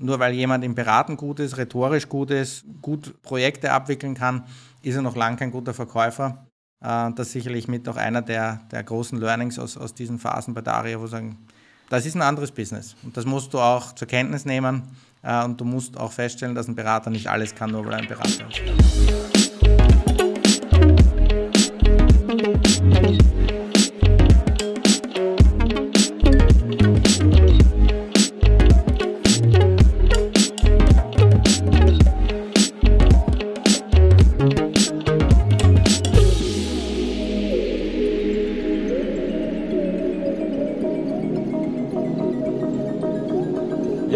nur weil jemand im Beraten gut ist, rhetorisch gut ist, gut Projekte abwickeln kann, ist er noch lange kein guter Verkäufer. Äh, das ist sicherlich mit auch einer der, der großen Learnings aus, aus diesen Phasen bei Daria, wo sagen, das ist ein anderes Business. Und das musst du auch zur Kenntnis nehmen. Äh, und du musst auch feststellen, dass ein Berater nicht alles kann, nur weil er ein Berater ist.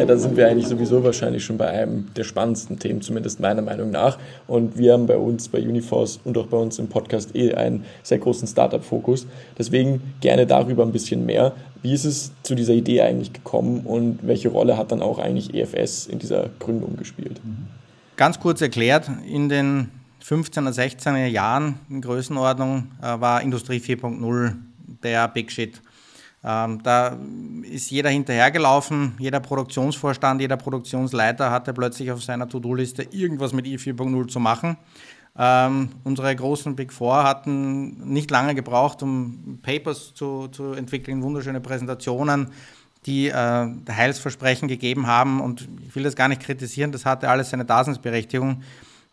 Da sind wir eigentlich sowieso wahrscheinlich schon bei einem der spannendsten Themen, zumindest meiner Meinung nach. Und wir haben bei uns, bei Uniforce und auch bei uns im Podcast eh einen sehr großen Startup-Fokus. Deswegen gerne darüber ein bisschen mehr. Wie ist es zu dieser Idee eigentlich gekommen und welche Rolle hat dann auch eigentlich EFS in dieser Gründung gespielt? Ganz kurz erklärt, in den 15er, 16er Jahren in Größenordnung äh, war Industrie 4.0 der Big Shit. Ähm, da ist jeder hinterhergelaufen, jeder Produktionsvorstand, jeder Produktionsleiter hatte plötzlich auf seiner To-Do-Liste irgendwas mit i4.0 zu machen. Ähm, unsere großen Big Four hatten nicht lange gebraucht, um Papers zu, zu entwickeln, wunderschöne Präsentationen, die äh, Heilsversprechen gegeben haben. Und ich will das gar nicht kritisieren, das hatte alles seine Daseinsberechtigung.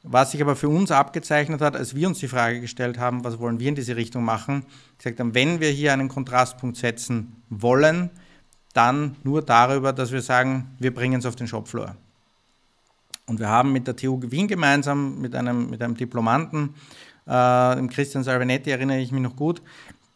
Was sich aber für uns abgezeichnet hat, als wir uns die Frage gestellt haben, was wollen wir in diese Richtung machen, gesagt haben, wenn wir hier einen Kontrastpunkt setzen wollen, dann nur darüber, dass wir sagen, wir bringen es auf den Shopfloor. Und wir haben mit der TU Wien gemeinsam, mit einem, mit einem Diplomanten, äh, dem Christian Salvinetti erinnere ich mich noch gut,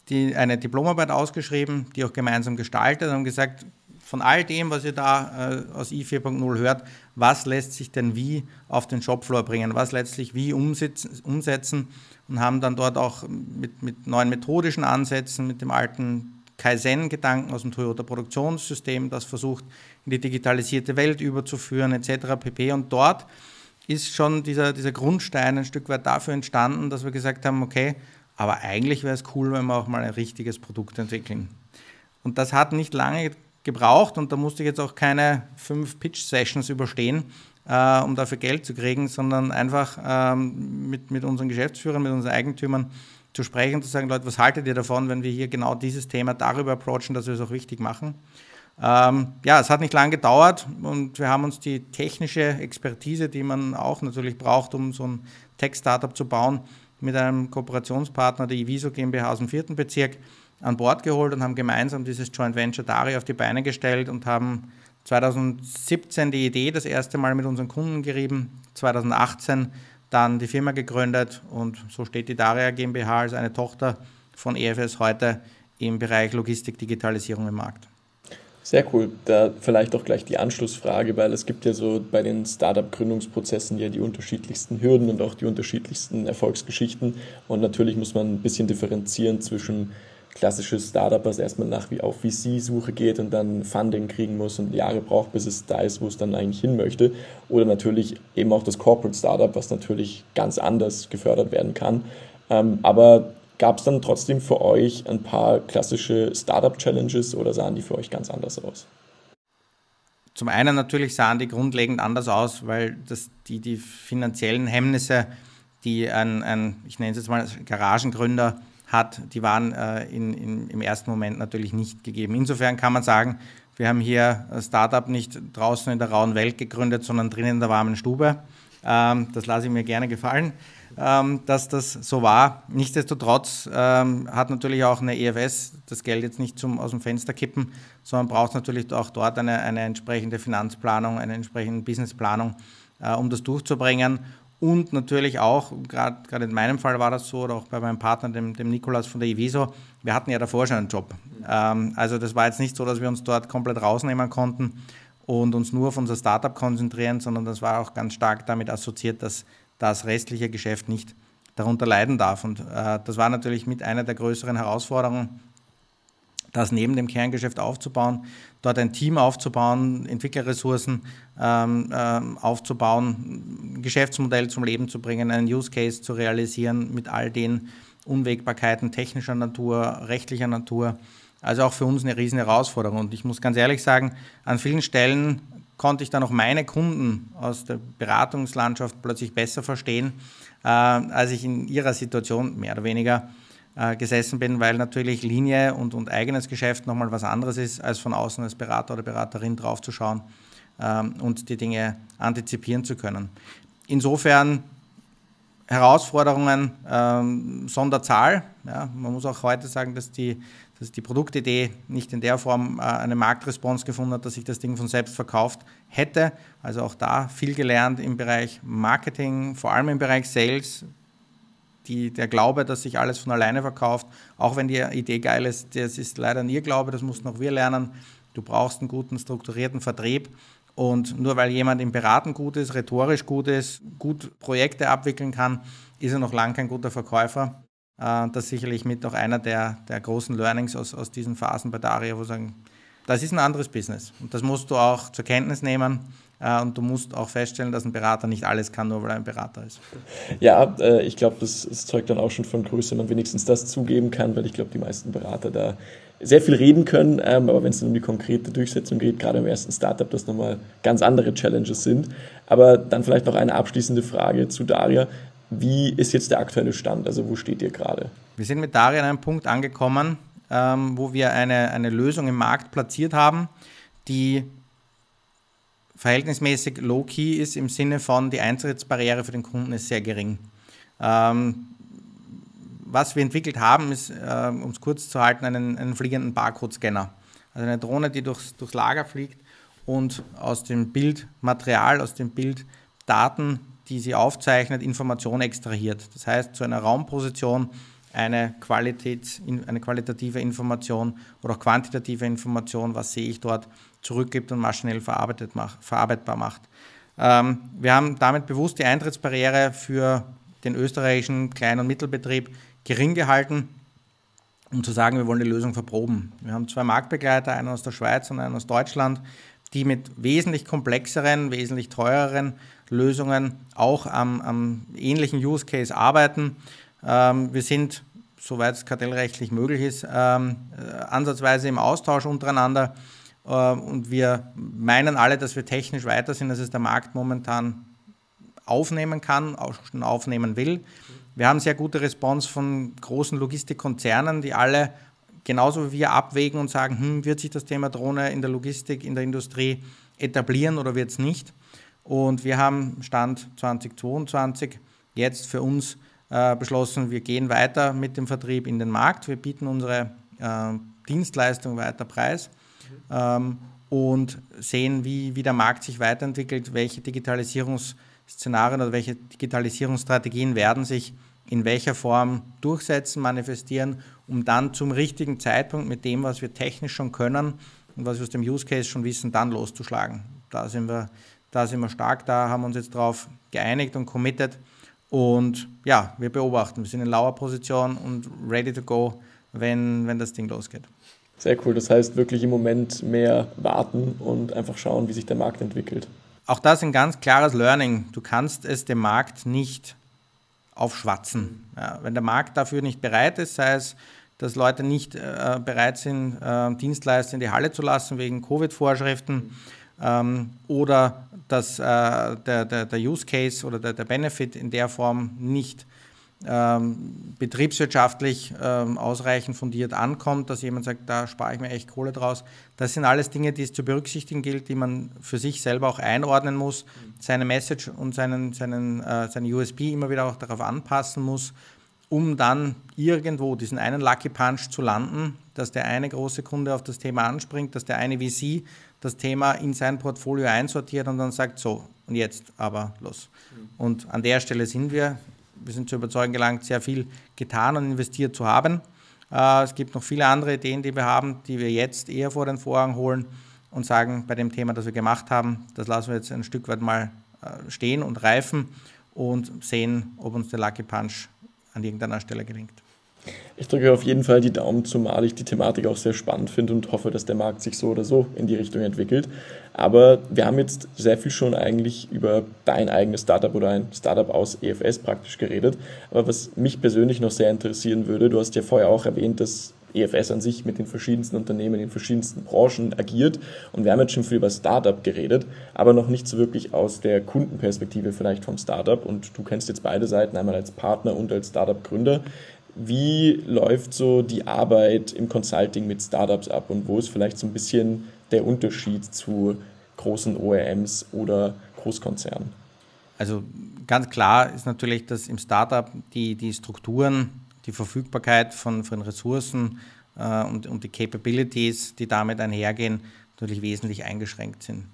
die, eine Diplomarbeit ausgeschrieben, die auch gemeinsam gestaltet und gesagt, von all dem, was ihr da äh, aus i4.0 hört, was lässt sich denn wie auf den Shopfloor bringen, was letztlich wie umsetzen, und haben dann dort auch mit, mit neuen methodischen Ansätzen, mit dem alten Kaizen-Gedanken aus dem Toyota-Produktionssystem, das versucht, in die digitalisierte Welt überzuführen, etc. pp. Und dort ist schon dieser, dieser Grundstein ein Stück weit dafür entstanden, dass wir gesagt haben, okay, aber eigentlich wäre es cool, wenn wir auch mal ein richtiges Produkt entwickeln. Und das hat nicht lange gebraucht und da musste ich jetzt auch keine fünf Pitch-Sessions überstehen, äh, um dafür Geld zu kriegen, sondern einfach ähm, mit, mit unseren Geschäftsführern, mit unseren Eigentümern zu sprechen zu sagen, Leute, was haltet ihr davon, wenn wir hier genau dieses Thema darüber approachen, dass wir es auch richtig machen? Ähm, ja, es hat nicht lange gedauert und wir haben uns die technische Expertise, die man auch natürlich braucht, um so ein Tech-Startup zu bauen, mit einem Kooperationspartner, der Iviso GmbH aus dem vierten Bezirk, an Bord geholt und haben gemeinsam dieses Joint Venture Dari auf die Beine gestellt und haben 2017 die Idee das erste Mal mit unseren Kunden gerieben, 2018 dann die Firma gegründet und so steht die Daria GmbH als eine Tochter von EFS heute im Bereich Logistik, Digitalisierung im Markt. Sehr cool. Da vielleicht auch gleich die Anschlussfrage, weil es gibt ja so bei den Startup-Gründungsprozessen ja die unterschiedlichsten Hürden und auch die unterschiedlichsten Erfolgsgeschichten. Und natürlich muss man ein bisschen differenzieren zwischen klassisches Startup, was erstmal nach wie auf VC-Suche geht und dann Funding kriegen muss und Jahre braucht, bis es da ist, wo es dann eigentlich hin möchte. Oder natürlich eben auch das Corporate Startup, was natürlich ganz anders gefördert werden kann. Ähm, aber gab es dann trotzdem für euch ein paar klassische Startup-Challenges oder sahen die für euch ganz anders aus? Zum einen natürlich sahen die grundlegend anders aus, weil das, die, die finanziellen Hemmnisse, die ein, ein ich nenne es jetzt mal Garagengründer hat, die waren äh, in, in, im ersten Moment natürlich nicht gegeben. Insofern kann man sagen, wir haben hier ein Startup nicht draußen in der rauen Welt gegründet, sondern drinnen in der warmen Stube. Ähm, das lasse ich mir gerne gefallen, ähm, dass das so war. Nichtsdestotrotz ähm, hat natürlich auch eine EFS das Geld jetzt nicht zum, aus dem Fenster kippen, sondern braucht natürlich auch dort eine, eine entsprechende Finanzplanung, eine entsprechende Businessplanung, äh, um das durchzubringen. Und natürlich auch, gerade in meinem Fall war das so, oder auch bei meinem Partner, dem, dem Nikolas von der Iviso, wir hatten ja davor schon einen Job. Ähm, also das war jetzt nicht so, dass wir uns dort komplett rausnehmen konnten und uns nur auf unser Startup konzentrieren, sondern das war auch ganz stark damit assoziiert, dass das restliche Geschäft nicht darunter leiden darf. Und äh, das war natürlich mit einer der größeren Herausforderungen, das neben dem Kerngeschäft aufzubauen, dort ein Team aufzubauen, Entwicklerressourcen ähm, ähm, aufzubauen, Geschäftsmodell zum Leben zu bringen, einen Use Case zu realisieren mit all den Unwägbarkeiten technischer Natur, rechtlicher Natur. Also auch für uns eine riesen Herausforderung. Und ich muss ganz ehrlich sagen, an vielen Stellen konnte ich dann auch meine Kunden aus der Beratungslandschaft plötzlich besser verstehen, äh, als ich in ihrer Situation mehr oder weniger äh, gesessen bin, weil natürlich Linie und, und eigenes Geschäft nochmal was anderes ist, als von außen als Berater oder Beraterin draufzuschauen ähm, und die Dinge antizipieren zu können. Insofern Herausforderungen ähm, Sonderzahl. Ja, man muss auch heute sagen, dass die, dass die Produktidee nicht in der Form äh, eine Marktresponse gefunden hat, dass sich das Ding von selbst verkauft hätte. Also auch da viel gelernt im Bereich Marketing, vor allem im Bereich Sales. Die, der Glaube, dass sich alles von alleine verkauft, auch wenn die Idee geil ist, das ist leider nie Glaube, das mussten auch wir lernen. Du brauchst einen guten, strukturierten Vertrieb und nur weil jemand im Beraten gut ist, rhetorisch gut ist, gut Projekte abwickeln kann, ist er noch lange kein guter Verkäufer. Äh, das ist sicherlich mit auch einer der, der großen Learnings aus, aus diesen Phasen bei Daria, wo sagen, das ist ein anderes Business. Und das musst du auch zur Kenntnis nehmen. Äh, und du musst auch feststellen, dass ein Berater nicht alles kann, nur weil er ein Berater ist. Ja, äh, ich glaube, das, das, zeugt dann auch schon von Größe, wenn man wenigstens das zugeben kann, weil ich glaube, die meisten Berater da sehr viel reden können, ähm, aber wenn es um die konkrete Durchsetzung geht, gerade im ersten Startup, das nochmal ganz andere Challenges sind. Aber dann vielleicht noch eine abschließende Frage zu Daria. Wie ist jetzt der aktuelle Stand? Also wo steht ihr gerade? Wir sind mit Daria an einem Punkt angekommen, ähm, wo wir eine, eine Lösung im Markt platziert haben, die verhältnismäßig low-key ist im Sinne von, die Eintrittsbarriere für den Kunden ist sehr gering. Ähm, was wir entwickelt haben, ist, äh, um es kurz zu halten, einen, einen fliegenden Barcode-Scanner. Also eine Drohne, die durchs, durchs Lager fliegt und aus dem Bildmaterial, aus den Bilddaten, die sie aufzeichnet, Informationen extrahiert. Das heißt, zu einer Raumposition eine, Qualität, eine qualitative Information oder auch quantitative Information, was sehe ich dort, zurückgibt und maschinell macht, verarbeitbar macht. Ähm, wir haben damit bewusst die Eintrittsbarriere für den österreichischen Klein- und Mittelbetrieb gering gehalten, um zu sagen, wir wollen die Lösung verproben. Wir haben zwei Marktbegleiter, einen aus der Schweiz und einen aus Deutschland, die mit wesentlich komplexeren, wesentlich teureren Lösungen auch am, am ähnlichen Use Case arbeiten. Ähm, wir sind, soweit es kartellrechtlich möglich ist, ähm, äh, ansatzweise im Austausch untereinander und wir meinen alle, dass wir technisch weiter sind, als es der Markt momentan aufnehmen kann, auch schon aufnehmen will. Wir haben sehr gute Response von großen Logistikkonzernen, die alle genauso wie wir abwägen und sagen, hm, wird sich das Thema Drohne in der Logistik, in der Industrie etablieren oder wird es nicht? Und wir haben Stand 2022 jetzt für uns äh, beschlossen, wir gehen weiter mit dem Vertrieb in den Markt. Wir bieten unsere äh, Dienstleistung weiter preis ähm, und sehen, wie, wie der Markt sich weiterentwickelt, welche Digitalisierungsszenarien oder welche Digitalisierungsstrategien werden sich in welcher Form durchsetzen, manifestieren, um dann zum richtigen Zeitpunkt mit dem, was wir technisch schon können und was wir aus dem Use Case schon wissen, dann loszuschlagen. Da sind wir, da sind wir stark, da haben wir uns jetzt darauf geeinigt und committed. Und ja, wir beobachten, wir sind in lauer Position und ready to go, wenn, wenn das Ding losgeht. Sehr cool, das heißt wirklich im Moment mehr warten und einfach schauen, wie sich der Markt entwickelt. Auch das ein ganz klares Learning. Du kannst es dem Markt nicht aufschwatzen. Ja, wenn der Markt dafür nicht bereit ist, sei es, dass Leute nicht äh, bereit sind, äh, Dienstleister in die Halle zu lassen wegen Covid-Vorschriften ähm, oder dass äh, der, der, der, Use Case oder der, der Benefit in der Form nicht ähm, betriebswirtschaftlich ähm, ausreichend fundiert ankommt, dass jemand sagt, da spare ich mir echt Kohle draus. Das sind alles Dinge, die es zu berücksichtigen gilt, die man für sich selber auch einordnen muss, seine Message und seinen, seinen, äh, seine USB immer wieder auch darauf anpassen muss, um dann irgendwo diesen einen Lucky Punch zu landen, dass der eine große Kunde auf das Thema anspringt, dass der eine VC das Thema in sein Portfolio einsortiert und dann sagt, so, und jetzt aber los. Und an der Stelle sind wir wir sind zur Überzeugung gelangt, sehr viel getan und investiert zu haben. Äh, es gibt noch viele andere Ideen, die wir haben, die wir jetzt eher vor den Vorhang holen und sagen, bei dem Thema, das wir gemacht haben, das lassen wir jetzt ein Stück weit mal äh, stehen und reifen und sehen, ob uns der Lucky Punch an irgendeiner Stelle gelingt. Ich drücke auf jeden Fall die Daumen, zumal ich die Thematik auch sehr spannend finde und hoffe, dass der Markt sich so oder so in die Richtung entwickelt. Aber wir haben jetzt sehr viel schon eigentlich über dein eigenes Startup oder ein Startup aus EFS praktisch geredet. Aber was mich persönlich noch sehr interessieren würde, du hast ja vorher auch erwähnt, dass EFS an sich mit den verschiedensten Unternehmen in verschiedensten Branchen agiert. Und wir haben jetzt schon viel über Startup geredet, aber noch nicht so wirklich aus der Kundenperspektive vielleicht vom Startup. Und du kennst jetzt beide Seiten, einmal als Partner und als Startup-Gründer. Wie läuft so die Arbeit im Consulting mit Startups ab und wo ist vielleicht so ein bisschen der Unterschied zu großen OEMs oder Großkonzernen? Also ganz klar ist natürlich, dass im Startup die, die Strukturen, die Verfügbarkeit von, von Ressourcen äh, und, und die Capabilities, die damit einhergehen, natürlich wesentlich eingeschränkt sind.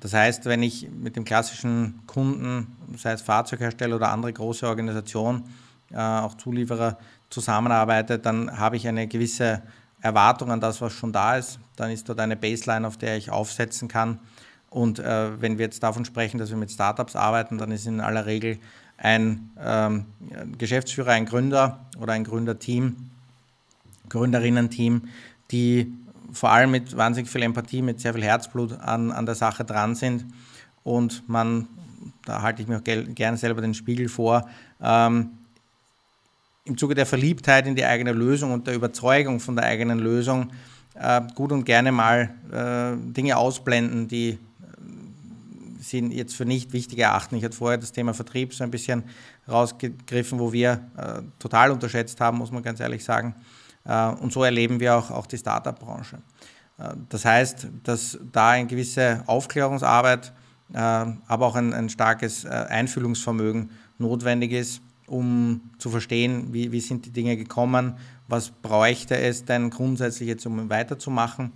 Das heißt, wenn ich mit dem klassischen Kunden, sei es Fahrzeughersteller oder andere große Organisation, auch Zulieferer zusammenarbeite, dann habe ich eine gewisse Erwartung an das, was schon da ist. Dann ist dort eine Baseline, auf der ich aufsetzen kann. Und äh, wenn wir jetzt davon sprechen, dass wir mit Startups arbeiten, dann ist in aller Regel ein ähm, Geschäftsführer, ein Gründer oder ein Gründerteam, Gründerinnen-Team, die vor allem mit wahnsinnig viel Empathie, mit sehr viel Herzblut an, an der Sache dran sind. Und man, da halte ich mir auch gerne selber den Spiegel vor, ähm, im Zuge der Verliebtheit in die eigene Lösung und der Überzeugung von der eigenen Lösung äh, gut und gerne mal äh, Dinge ausblenden, die äh, sie jetzt für nicht wichtig erachten. Ich hatte vorher das Thema Vertrieb so ein bisschen rausgegriffen, wo wir äh, total unterschätzt haben, muss man ganz ehrlich sagen. Äh, und so erleben wir auch, auch die Startup-Branche. Äh, das heißt, dass da eine gewisse Aufklärungsarbeit, aber auch ein, ein starkes Einfühlungsvermögen notwendig ist, um zu verstehen, wie, wie sind die Dinge gekommen, was bräuchte es denn grundsätzlich jetzt, um weiterzumachen.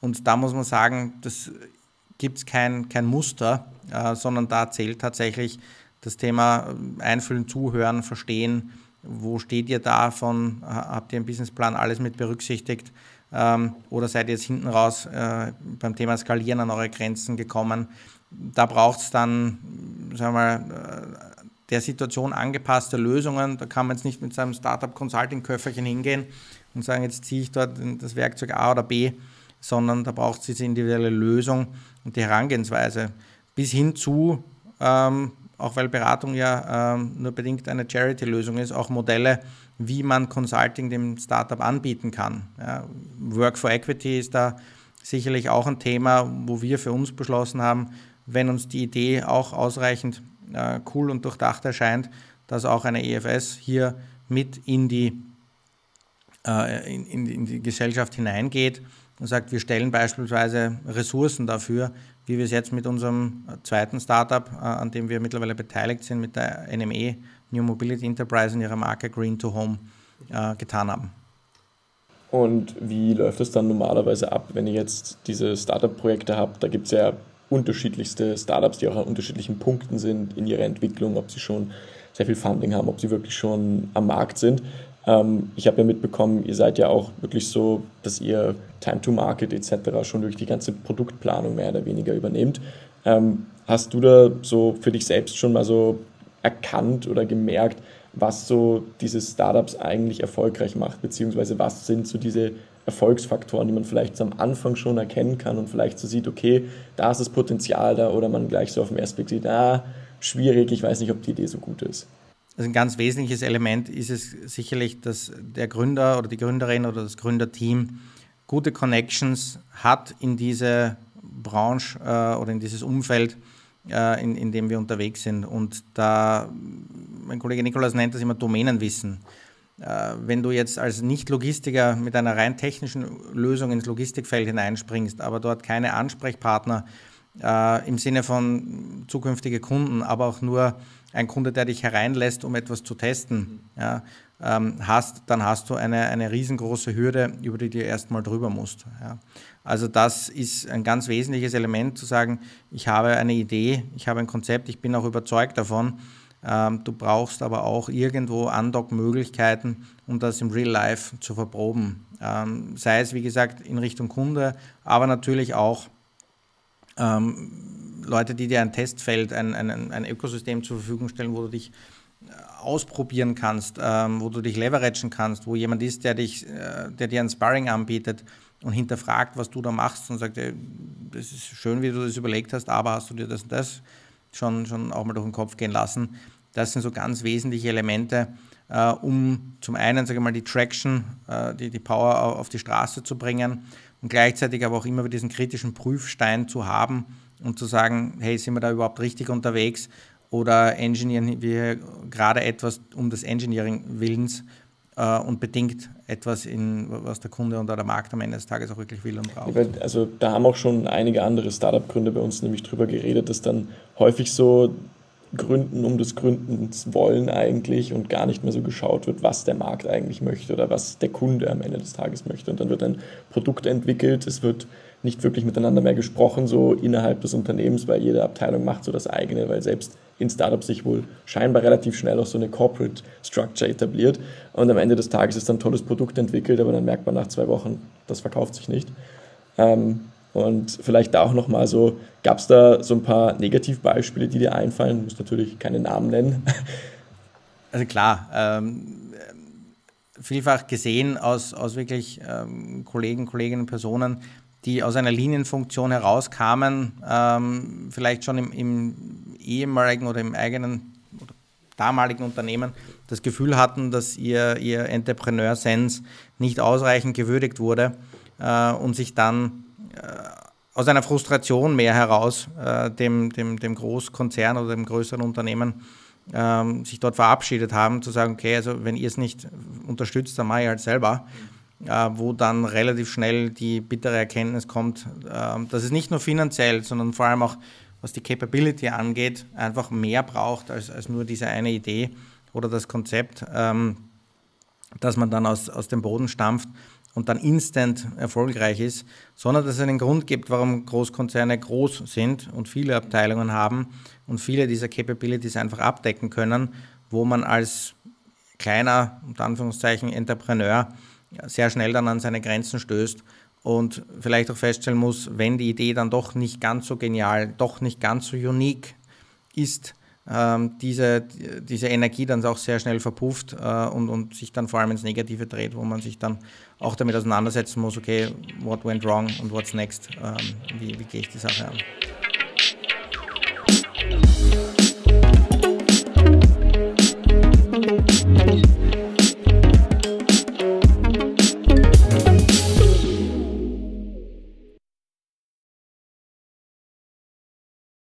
Und da muss man sagen, das gibt es kein, kein Muster, äh, sondern da zählt tatsächlich das Thema äh, Einfüllen, Zuhören, Verstehen, wo steht ihr da von, habt ihr im Businessplan alles mit berücksichtigt ähm, oder seid ihr jetzt hinten raus äh, beim Thema Skalieren an eure Grenzen gekommen. Da braucht es dann, sagen wir mal, der Situation angepasste Lösungen. Da kann man jetzt nicht mit seinem Startup-Consulting-Köfferchen hingehen und sagen, jetzt ziehe ich dort das Werkzeug A oder B, sondern da braucht es diese individuelle Lösung und die Herangehensweise bis hin zu, ähm, auch weil Beratung ja ähm, nur bedingt eine Charity-Lösung ist, auch Modelle, wie man Consulting dem Startup anbieten kann. Ja, Work for Equity ist da sicherlich auch ein Thema, wo wir für uns beschlossen haben, wenn uns die Idee auch ausreichend äh, cool und durchdacht erscheint, dass auch eine EFS hier mit in die, äh, in, in, die Gesellschaft hineingeht und sagt, wir stellen beispielsweise Ressourcen dafür, wie wir es jetzt mit unserem zweiten Startup, äh, an dem wir mittlerweile beteiligt sind, mit der NME, New Mobility Enterprise in ihrer Marke Green to Home, äh, getan haben. Und wie läuft es dann normalerweise ab, wenn ihr jetzt diese Startup-Projekte habt? Da gibt es ja unterschiedlichste Startups, die auch an unterschiedlichen Punkten sind in ihrer Entwicklung, ob sie schon sehr viel Funding haben, ob sie wirklich schon am Markt sind. Ähm, ich habe ja mitbekommen, ihr seid ja auch wirklich so, dass ihr Time to Market etc. schon durch die ganze Produktplanung mehr oder weniger übernehmt. Ähm, hast du da so für dich selbst schon mal so erkannt oder gemerkt, was so diese Startups eigentlich erfolgreich macht, beziehungsweise was sind so diese Erfolgsfaktoren, die man vielleicht am Anfang schon erkennen kann und vielleicht so sieht, okay, da ist das Potenzial da oder man gleich so auf den ersten Blick sieht, ah, schwierig, ich weiß nicht, ob die Idee so gut ist. Also ein ganz wesentliches Element ist es sicherlich, dass der Gründer oder die Gründerin oder das Gründerteam gute Connections hat in diese Branche äh, oder in dieses Umfeld, äh, in, in dem wir unterwegs sind. Und da, mein Kollege Nikolas nennt das immer Domänenwissen. Äh, wenn du jetzt als Nicht-Logistiker mit einer rein technischen Lösung ins Logistikfeld hineinspringst, aber dort keine Ansprechpartner äh, im Sinne von zukünftige Kunden, aber auch nur ein Kunde, der dich hereinlässt, um etwas zu testen, ja, ähm, hast, dann hast du eine, eine riesengroße Hürde, über die du erstmal drüber musst. Ja. Also das ist ein ganz wesentliches Element, zu sagen, ich habe eine Idee, ich habe ein Konzept, ich bin auch überzeugt davon, du brauchst aber auch irgendwo Undock-Möglichkeiten, um das im Real Life zu verproben. Ähm, sei es, wie gesagt, in Richtung Kunde, aber natürlich auch ähm, Leute, die dir ein Testfeld, ein, ein, ein Ökosystem zur Verfügung stellen, wo du dich äh, ausprobieren kannst, ähm, wo du dich leveragen kannst, wo jemand ist, der, dich, äh, der dir ein Sparring anbietet und hinterfragt, was du da machst und sagt, ey, das ist schön, wie du das überlegt hast, aber hast du dir das und das schon, schon auch mal durch den Kopf gehen lassen. Das sind so ganz wesentliche Elemente, äh, um zum einen, sage ich mal, die Traction, äh, die, die Power auf die Straße zu bringen und gleichzeitig aber auch immer wieder diesen kritischen Prüfstein zu haben und zu sagen, hey, sind wir da überhaupt richtig unterwegs oder engineeren wir gerade etwas um des Engineering Willens äh, und bedingt etwas, in, was der Kunde oder der Markt am Ende des Tages auch wirklich will und braucht. Also da haben auch schon einige andere Startup-Gründer bei uns nämlich drüber geredet, dass dann häufig so Gründen um des Gründens wollen eigentlich und gar nicht mehr so geschaut wird, was der Markt eigentlich möchte oder was der Kunde am Ende des Tages möchte. Und dann wird ein Produkt entwickelt, es wird nicht wirklich miteinander mehr gesprochen, so innerhalb des Unternehmens, weil jede Abteilung macht so das eigene, weil selbst in Startups sich wohl scheinbar relativ schnell auch so eine Corporate Structure etabliert. Und am Ende des Tages ist dann ein tolles Produkt entwickelt, aber dann merkt man nach zwei Wochen, das verkauft sich nicht. Ähm, und vielleicht da auch nochmal so, gab es da so ein paar Negativbeispiele, die dir einfallen? Du musst natürlich keine Namen nennen. Also klar, ähm, vielfach gesehen aus, aus wirklich ähm, Kollegen, Kolleginnen, Personen, die aus einer Linienfunktion herauskamen, ähm, vielleicht schon im, im, ehemaligen oder im eigenen oder damaligen Unternehmen das Gefühl hatten, dass ihr, ihr Entrepreneur-Sense nicht ausreichend gewürdigt wurde äh, und sich dann aus einer Frustration mehr heraus äh, dem, dem, dem Großkonzern oder dem größeren Unternehmen ähm, sich dort verabschiedet haben, zu sagen, okay, also wenn ihr es nicht unterstützt, dann mache ich halt selber. Äh, wo dann relativ schnell die bittere Erkenntnis kommt, äh, dass es nicht nur finanziell, sondern vor allem auch was die Capability angeht, einfach mehr braucht als, als nur diese eine Idee oder das Konzept, ähm, dass man dann aus, aus dem Boden stampft und dann instant erfolgreich ist, sondern dass es einen Grund gibt, warum Großkonzerne groß sind und viele Abteilungen haben und viele dieser Capabilities einfach abdecken können, wo man als kleiner, unter Anführungszeichen, Entrepreneur sehr schnell dann an seine Grenzen stößt und vielleicht auch feststellen muss, wenn die Idee dann doch nicht ganz so genial, doch nicht ganz so unique ist, diese, diese Energie dann auch sehr schnell verpufft äh, und, und sich dann vor allem ins Negative dreht, wo man sich dann auch damit auseinandersetzen muss, okay, what went wrong und what's next, ähm, wie, wie gehe ich die Sache an.